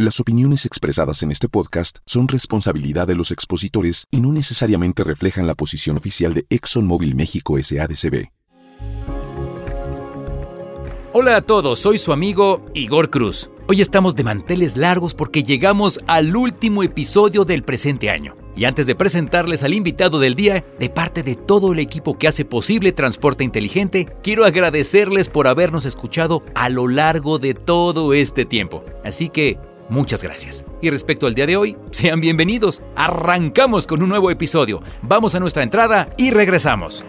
Las opiniones expresadas en este podcast son responsabilidad de los expositores y no necesariamente reflejan la posición oficial de ExxonMobil México SADCB. Hola a todos, soy su amigo Igor Cruz. Hoy estamos de manteles largos porque llegamos al último episodio del presente año. Y antes de presentarles al invitado del día, de parte de todo el equipo que hace posible Transporte Inteligente, quiero agradecerles por habernos escuchado a lo largo de todo este tiempo. Así que Muchas gracias. Y respecto al día de hoy, sean bienvenidos. Arrancamos con un nuevo episodio. Vamos a nuestra entrada y regresamos.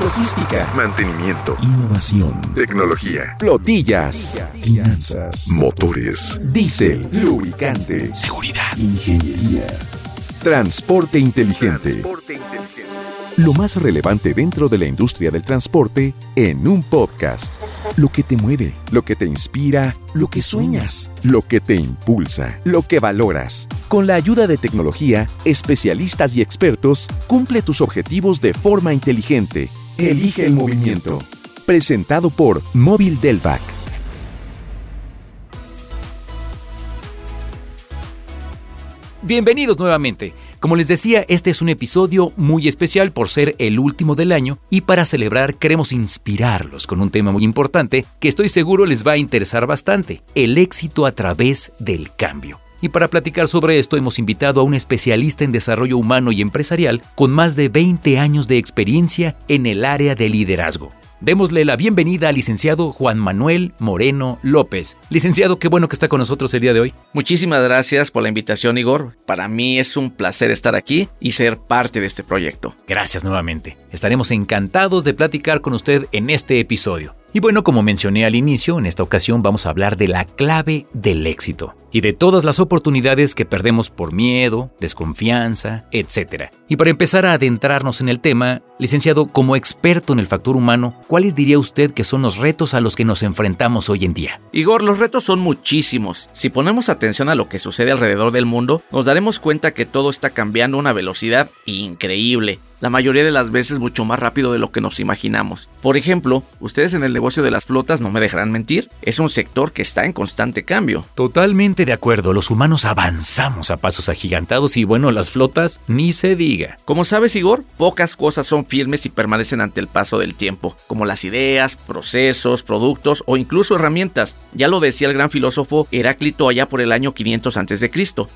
Logística, mantenimiento, innovación, tecnología, flotillas, finanzas, motores, diésel, lubricante, Seguridad. ingeniería, transporte inteligente. transporte inteligente. Lo más relevante dentro de la industria del transporte en un podcast. Lo que te mueve, lo que te inspira, lo que sueñas, lo que te impulsa, lo que valoras. Con la ayuda de tecnología, especialistas y expertos, cumple tus objetivos de forma inteligente. Elige el movimiento. Presentado por Móvil Delvac. Bienvenidos nuevamente. Como les decía, este es un episodio muy especial por ser el último del año y para celebrar queremos inspirarlos con un tema muy importante que estoy seguro les va a interesar bastante, el éxito a través del cambio. Y para platicar sobre esto hemos invitado a un especialista en desarrollo humano y empresarial con más de 20 años de experiencia en el área de liderazgo. Démosle la bienvenida al licenciado Juan Manuel Moreno López. Licenciado, qué bueno que está con nosotros el día de hoy. Muchísimas gracias por la invitación, Igor. Para mí es un placer estar aquí y ser parte de este proyecto. Gracias nuevamente. Estaremos encantados de platicar con usted en este episodio. Y bueno, como mencioné al inicio, en esta ocasión vamos a hablar de la clave del éxito y de todas las oportunidades que perdemos por miedo, desconfianza, etc. Y para empezar a adentrarnos en el tema, licenciado, como experto en el factor humano, ¿cuáles diría usted que son los retos a los que nos enfrentamos hoy en día? Igor, los retos son muchísimos. Si ponemos atención a lo que sucede alrededor del mundo, nos daremos cuenta que todo está cambiando a una velocidad increíble. La mayoría de las veces mucho más rápido de lo que nos imaginamos. Por ejemplo, ustedes en el negocio de las flotas no me dejarán mentir, es un sector que está en constante cambio. Totalmente de acuerdo, los humanos avanzamos a pasos agigantados y bueno, las flotas ni se diga. Como sabes, Igor, pocas cosas son firmes y permanecen ante el paso del tiempo, como las ideas, procesos, productos o incluso herramientas. Ya lo decía el gran filósofo Heráclito allá por el año 500 a.C.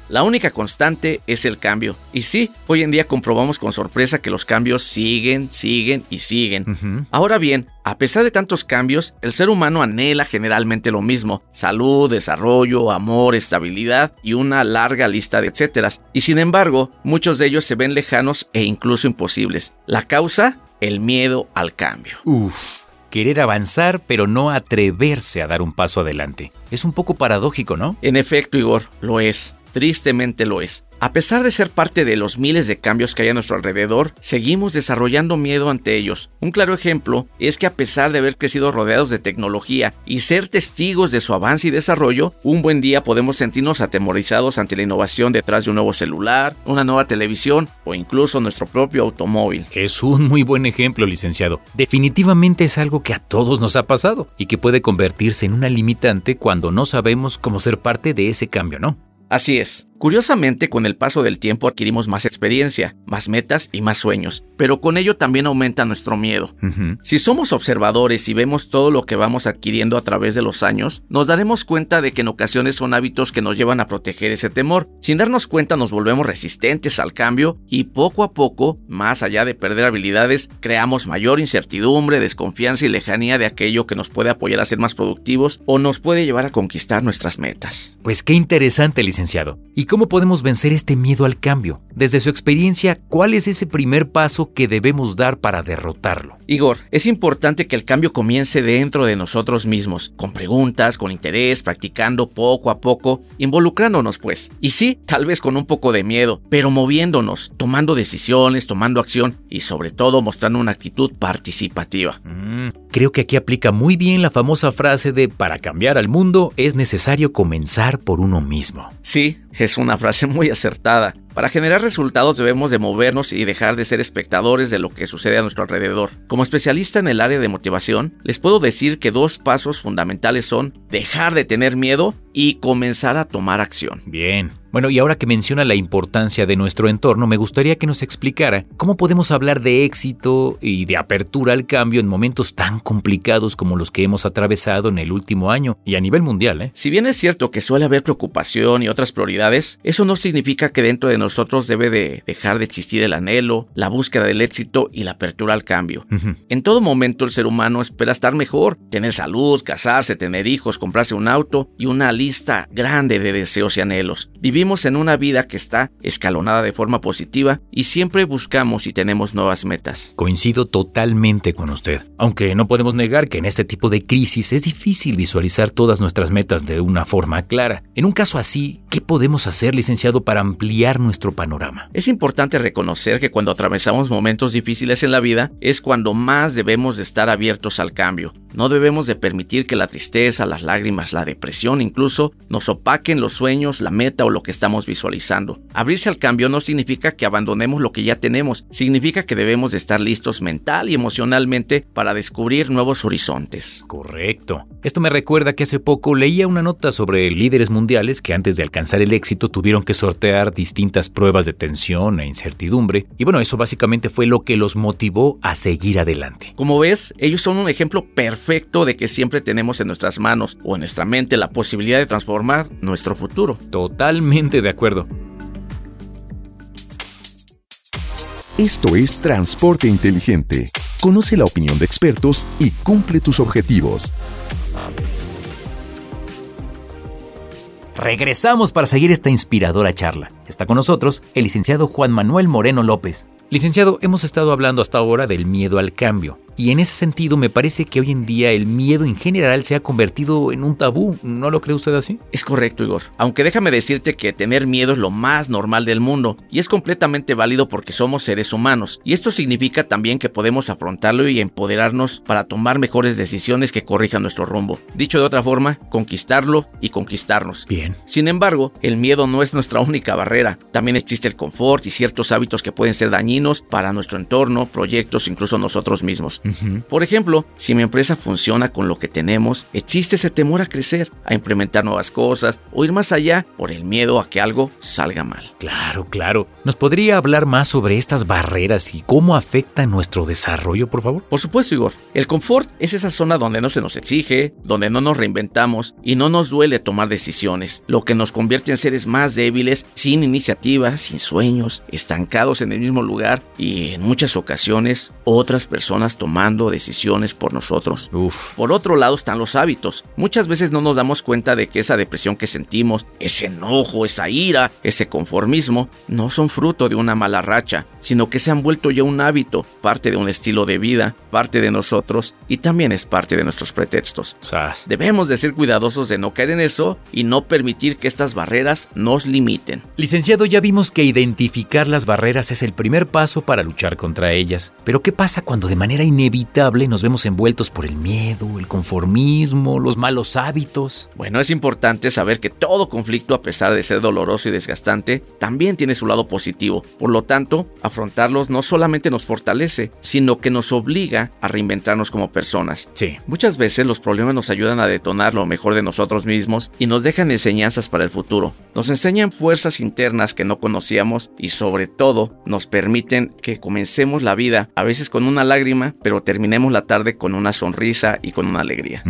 La única constante es el cambio. Y sí, hoy en día comprobamos con sorpresa que los cambios siguen, siguen y siguen. Ahora bien, a pesar de tantos cambios, el ser humano anhela generalmente lo mismo, salud, desarrollo, amor, estabilidad y una larga lista de etcéteras. Y sin embargo, muchos de ellos se ven lejanos e incluso imposibles. La causa, el miedo al cambio. Uf, querer avanzar pero no atreverse a dar un paso adelante. Es un poco paradójico, ¿no? En efecto, Igor, lo es. Tristemente lo es. A pesar de ser parte de los miles de cambios que hay a nuestro alrededor, seguimos desarrollando miedo ante ellos. Un claro ejemplo es que a pesar de haber crecido rodeados de tecnología y ser testigos de su avance y desarrollo, un buen día podemos sentirnos atemorizados ante la innovación detrás de un nuevo celular, una nueva televisión o incluso nuestro propio automóvil. Es un muy buen ejemplo, licenciado. Definitivamente es algo que a todos nos ha pasado y que puede convertirse en una limitante cuando no sabemos cómo ser parte de ese cambio, ¿no? Así es. Curiosamente, con el paso del tiempo adquirimos más experiencia, más metas y más sueños, pero con ello también aumenta nuestro miedo. Si somos observadores y vemos todo lo que vamos adquiriendo a través de los años, nos daremos cuenta de que en ocasiones son hábitos que nos llevan a proteger ese temor. Sin darnos cuenta nos volvemos resistentes al cambio y poco a poco, más allá de perder habilidades, creamos mayor incertidumbre, desconfianza y lejanía de aquello que nos puede apoyar a ser más productivos o nos puede llevar a conquistar nuestras metas. Pues qué interesante, licenciado. ¿Y cómo podemos vencer este miedo al cambio? Desde su experiencia, ¿cuál es ese primer paso que debemos dar para derrotarlo? Igor, es importante que el cambio comience dentro de nosotros mismos, con preguntas, con interés, practicando poco a poco, involucrándonos pues. Y sí, tal vez con un poco de miedo, pero moviéndonos, tomando decisiones, tomando acción y sobre todo mostrando una actitud participativa. Mm, creo que aquí aplica muy bien la famosa frase de para cambiar al mundo es necesario comenzar por uno mismo. Sí, es una frase muy acertada. Para generar resultados debemos de movernos y dejar de ser espectadores de lo que sucede a nuestro alrededor. Como especialista en el área de motivación, les puedo decir que dos pasos fundamentales son dejar de tener miedo y comenzar a tomar acción. Bien. Bueno, y ahora que menciona la importancia de nuestro entorno, me gustaría que nos explicara cómo podemos hablar de éxito y de apertura al cambio en momentos tan complicados como los que hemos atravesado en el último año y a nivel mundial. ¿eh? Si bien es cierto que suele haber preocupación y otras prioridades, eso no significa que dentro de nosotros debe de dejar de existir el anhelo, la búsqueda del éxito y la apertura al cambio. En todo momento el ser humano espera estar mejor, tener salud, casarse, tener hijos, comprarse un auto y una lista grande de deseos y anhelos. Vivimos en una vida que está escalonada de forma positiva y siempre buscamos y tenemos nuevas metas. Coincido totalmente con usted, aunque no podemos negar que en este tipo de crisis es difícil visualizar todas nuestras metas de una forma clara. En un caso así, ¿qué podemos hacer, licenciado, para ampliar nuestro panorama? Es importante reconocer que cuando atravesamos momentos difíciles en la vida es cuando más debemos de estar abiertos al cambio. No debemos de permitir que la tristeza, las lágrimas, la depresión incluso nos opaquen los sueños, la meta o lo que estamos visualizando. Abrirse al cambio no significa que abandonemos lo que ya tenemos, significa que debemos de estar listos mental y emocionalmente para descubrir nuevos horizontes. Correcto. Esto me recuerda que hace poco leía una nota sobre líderes mundiales que antes de alcanzar el éxito tuvieron que sortear distintas pruebas de tensión e incertidumbre, y bueno, eso básicamente fue lo que los motivó a seguir adelante. Como ves, ellos son un ejemplo perfecto de que siempre tenemos en nuestras manos o en nuestra mente la posibilidad de transformar nuestro futuro. Totalmente de acuerdo. Esto es Transporte Inteligente. Conoce la opinión de expertos y cumple tus objetivos. Regresamos para seguir esta inspiradora charla. Está con nosotros el licenciado Juan Manuel Moreno López. Licenciado, hemos estado hablando hasta ahora del miedo al cambio. Y en ese sentido me parece que hoy en día el miedo en general se ha convertido en un tabú. ¿No lo cree usted así? Es correcto, Igor. Aunque déjame decirte que tener miedo es lo más normal del mundo y es completamente válido porque somos seres humanos. Y esto significa también que podemos afrontarlo y empoderarnos para tomar mejores decisiones que corrijan nuestro rumbo. Dicho de otra forma, conquistarlo y conquistarnos. Bien. Sin embargo, el miedo no es nuestra única barrera. También existe el confort y ciertos hábitos que pueden ser dañinos para nuestro entorno, proyectos, incluso nosotros mismos. Por ejemplo, si mi empresa funciona con lo que tenemos, existe ese temor a crecer, a implementar nuevas cosas o ir más allá por el miedo a que algo salga mal. Claro, claro. ¿Nos podría hablar más sobre estas barreras y cómo afectan nuestro desarrollo, por favor? Por supuesto, Igor. El confort es esa zona donde no se nos exige, donde no nos reinventamos y no nos duele tomar decisiones, lo que nos convierte en seres más débiles, sin iniciativa, sin sueños, estancados en el mismo lugar y en muchas ocasiones otras personas tomando decisiones por nosotros. Por otro lado están los hábitos. Muchas veces no nos damos cuenta de que esa depresión que sentimos, ese enojo, esa ira, ese conformismo, no son fruto de una mala racha, sino que se han vuelto ya un hábito, parte de un estilo de vida, parte de nosotros y también es parte de nuestros pretextos. Debemos de ser cuidadosos de no caer en eso y no permitir que estas barreras nos limiten. Licenciado, ya vimos que identificar las barreras es el primer paso para luchar contra ellas. Pero ¿qué pasa cuando de manera inevitable inevitable nos vemos envueltos por el miedo, el conformismo, los malos hábitos. Bueno, es importante saber que todo conflicto, a pesar de ser doloroso y desgastante, también tiene su lado positivo. Por lo tanto, afrontarlos no solamente nos fortalece, sino que nos obliga a reinventarnos como personas. Sí. Muchas veces los problemas nos ayudan a detonar lo mejor de nosotros mismos y nos dejan enseñanzas para el futuro. Nos enseñan fuerzas internas que no conocíamos y sobre todo nos permiten que comencemos la vida a veces con una lágrima, pero terminemos la tarde con una sonrisa y con una alegría.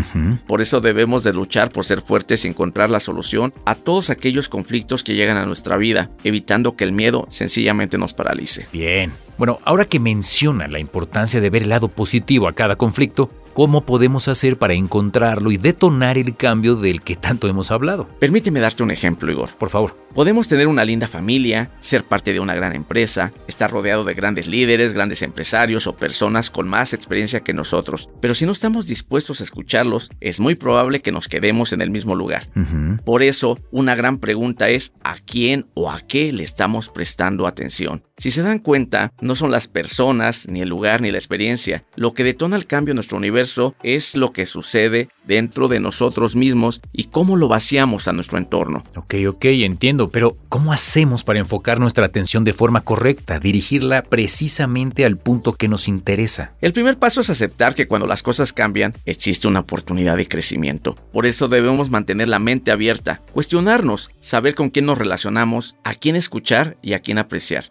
Por eso debemos de luchar por ser fuertes y encontrar la solución a todos aquellos conflictos que llegan a nuestra vida, evitando que el miedo sencillamente nos paralice. Bien. Bueno, ahora que menciona la importancia de ver el lado positivo a cada conflicto, ¿cómo podemos hacer para encontrarlo y detonar el cambio del que tanto hemos hablado? Permíteme darte un ejemplo, Igor. Por favor. Podemos tener una linda familia, ser parte de una gran empresa, estar rodeado de grandes líderes, grandes empresarios o personas con más experiencia que nosotros, pero si no estamos dispuestos a escucharlos, es muy probable que nos quedemos en el mismo lugar. Por eso, una gran pregunta es ¿a quién o a qué le estamos prestando atención? Si se dan cuenta, no son las personas, ni el lugar, ni la experiencia. Lo que detona el cambio en nuestro universo es lo que sucede dentro de nosotros mismos y cómo lo vaciamos a nuestro entorno. Ok, ok, entiendo, pero ¿cómo hacemos para enfocar nuestra atención de forma correcta, dirigirla precisamente al punto que nos interesa? El primer paso es aceptar que cuando las cosas cambian, existe una oportunidad de crecimiento. Por eso debemos mantener la mente abierta, cuestionarnos, saber con quién nos relacionamos, a quién escuchar y a quién apreciar.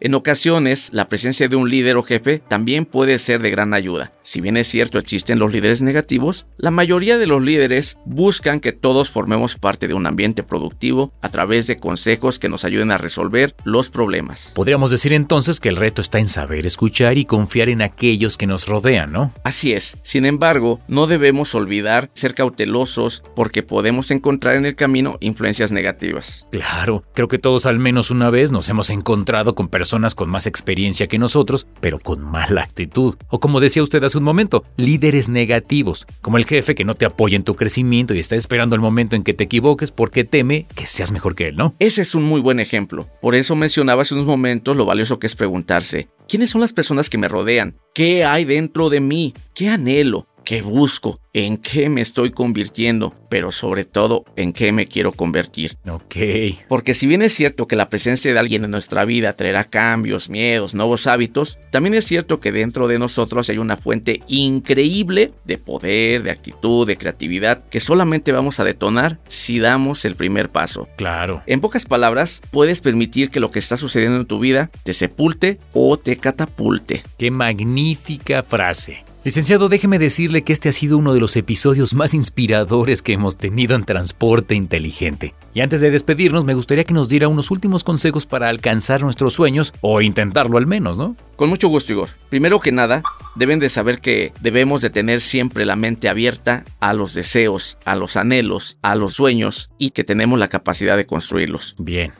En ocasiones, la presencia de un líder o jefe también puede ser de gran ayuda. Si bien es cierto existen los líderes negativos, la mayoría de los líderes buscan que todos formemos parte de un ambiente productivo a través de consejos que nos ayuden a resolver los problemas. Podríamos decir entonces que el reto está en saber escuchar y confiar en aquellos que nos rodean, ¿no? Así es. Sin embargo, no debemos olvidar ser cautelosos porque podemos encontrar en el camino influencias negativas. Claro, creo que todos al menos una vez nos hemos encontrado con personas con más experiencia que nosotros, pero con mala actitud. O como decía usted hace un momento, líderes negativos, como el jefe que no te apoya en tu crecimiento y está esperando el momento en que te equivoques porque teme que seas mejor que él, ¿no? Ese es un muy buen ejemplo. Por eso mencionaba hace unos momentos lo valioso que es preguntarse, ¿quiénes son las personas que me rodean? ¿Qué hay dentro de mí? ¿Qué anhelo? ¿Qué busco? ¿En qué me estoy convirtiendo? Pero sobre todo, ¿en qué me quiero convertir? Ok. Porque si bien es cierto que la presencia de alguien en nuestra vida traerá cambios, miedos, nuevos hábitos, también es cierto que dentro de nosotros hay una fuente increíble de poder, de actitud, de creatividad, que solamente vamos a detonar si damos el primer paso. Claro. En pocas palabras, puedes permitir que lo que está sucediendo en tu vida te sepulte o te catapulte. Qué magnífica frase. Licenciado, déjeme decirle que este ha sido uno de los episodios más inspiradores que hemos tenido en Transporte Inteligente. Y antes de despedirnos, me gustaría que nos diera unos últimos consejos para alcanzar nuestros sueños, o intentarlo al menos, ¿no? Con mucho gusto, Igor. Primero que nada, deben de saber que debemos de tener siempre la mente abierta a los deseos, a los anhelos, a los sueños, y que tenemos la capacidad de construirlos. Bien.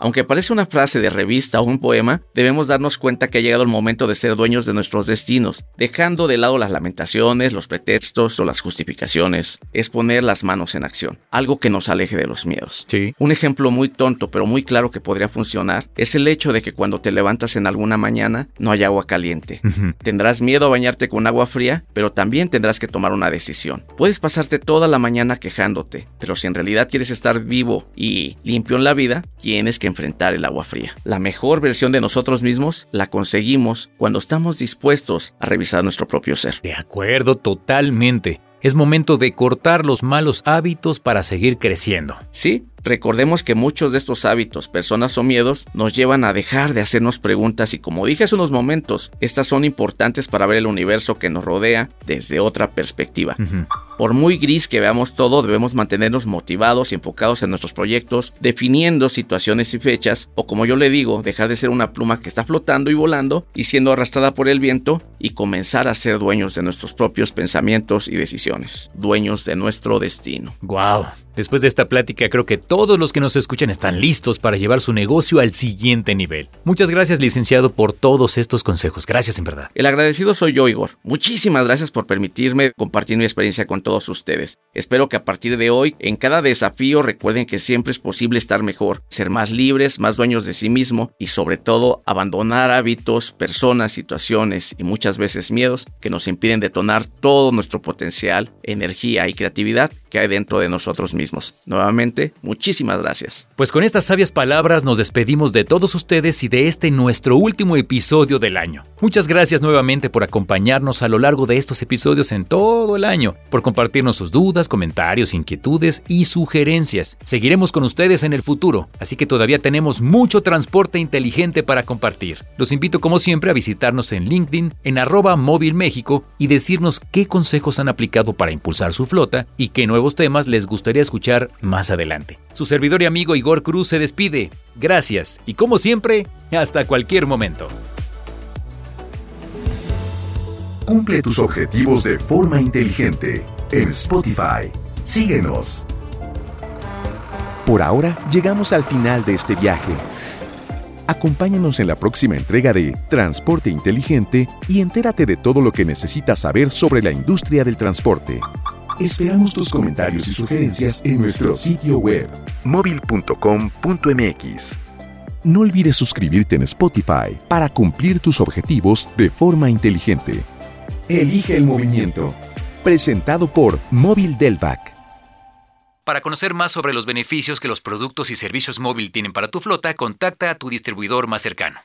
Aunque parece una frase de revista o un poema, debemos darnos cuenta que ha llegado el momento de ser dueños de nuestros destinos, dejando de lado las lamentaciones, los pretextos o las justificaciones. Es poner las manos en acción, algo que nos aleje de los miedos. Sí. Un ejemplo muy tonto pero muy claro que podría funcionar es el hecho de que cuando te levantas en alguna mañana no hay agua caliente. Tendrás miedo a bañarte con agua fría, pero también tendrás que tomar una decisión. Puedes pasarte toda la mañana quejándote, pero si en realidad quieres estar vivo y limpio en la vida, tienes que enfrentar el agua fría. La mejor versión de nosotros mismos la conseguimos cuando estamos dispuestos a revisar nuestro propio ser. De acuerdo, totalmente. Es momento de cortar los malos hábitos para seguir creciendo. Sí, recordemos que muchos de estos hábitos, personas o miedos nos llevan a dejar de hacernos preguntas y como dije hace unos momentos, estas son importantes para ver el universo que nos rodea desde otra perspectiva. Por muy gris que veamos todo, debemos mantenernos motivados y enfocados en nuestros proyectos, definiendo situaciones y fechas, o como yo le digo, dejar de ser una pluma que está flotando y volando y siendo arrastrada por el viento y comenzar a ser dueños de nuestros propios pensamientos y decisiones, dueños de nuestro destino. Wow. Después de esta plática creo que todos los que nos escuchan están listos para llevar su negocio al siguiente nivel. Muchas gracias licenciado por todos estos consejos. Gracias en verdad. El agradecido soy yo, Igor. Muchísimas gracias por permitirme compartir mi experiencia con todos ustedes. Espero que a partir de hoy, en cada desafío, recuerden que siempre es posible estar mejor, ser más libres, más dueños de sí mismo y sobre todo abandonar hábitos, personas, situaciones y muchas veces miedos que nos impiden detonar todo nuestro potencial, energía y creatividad que hay dentro de nosotros mismos. Nuevamente, muchísimas gracias. Pues con estas sabias palabras nos despedimos de todos ustedes y de este nuestro último episodio del año. Muchas gracias nuevamente por acompañarnos a lo largo de estos episodios en todo el año, por compartirnos sus dudas, comentarios, inquietudes y sugerencias. Seguiremos con ustedes en el futuro, así que todavía tenemos mucho transporte inteligente para compartir. Los invito como siempre a visitarnos en LinkedIn, en arroba móvil México y decirnos qué consejos han aplicado para impulsar su flota y qué nuevos temas les gustaría escuchar más adelante. Su servidor y amigo Igor Cruz se despide. Gracias y como siempre, hasta cualquier momento. Cumple tus objetivos de forma inteligente en Spotify. Síguenos. Por ahora llegamos al final de este viaje. Acompáñanos en la próxima entrega de Transporte Inteligente y entérate de todo lo que necesitas saber sobre la industria del transporte. Esperamos tus comentarios y sugerencias en nuestro sitio web móvil.com.mx. No olvides suscribirte en Spotify para cumplir tus objetivos de forma inteligente. Elige el movimiento. presentado por Móvil Delvac. Para conocer más sobre los beneficios que los productos y servicios móvil tienen para tu flota, contacta a tu distribuidor más cercano.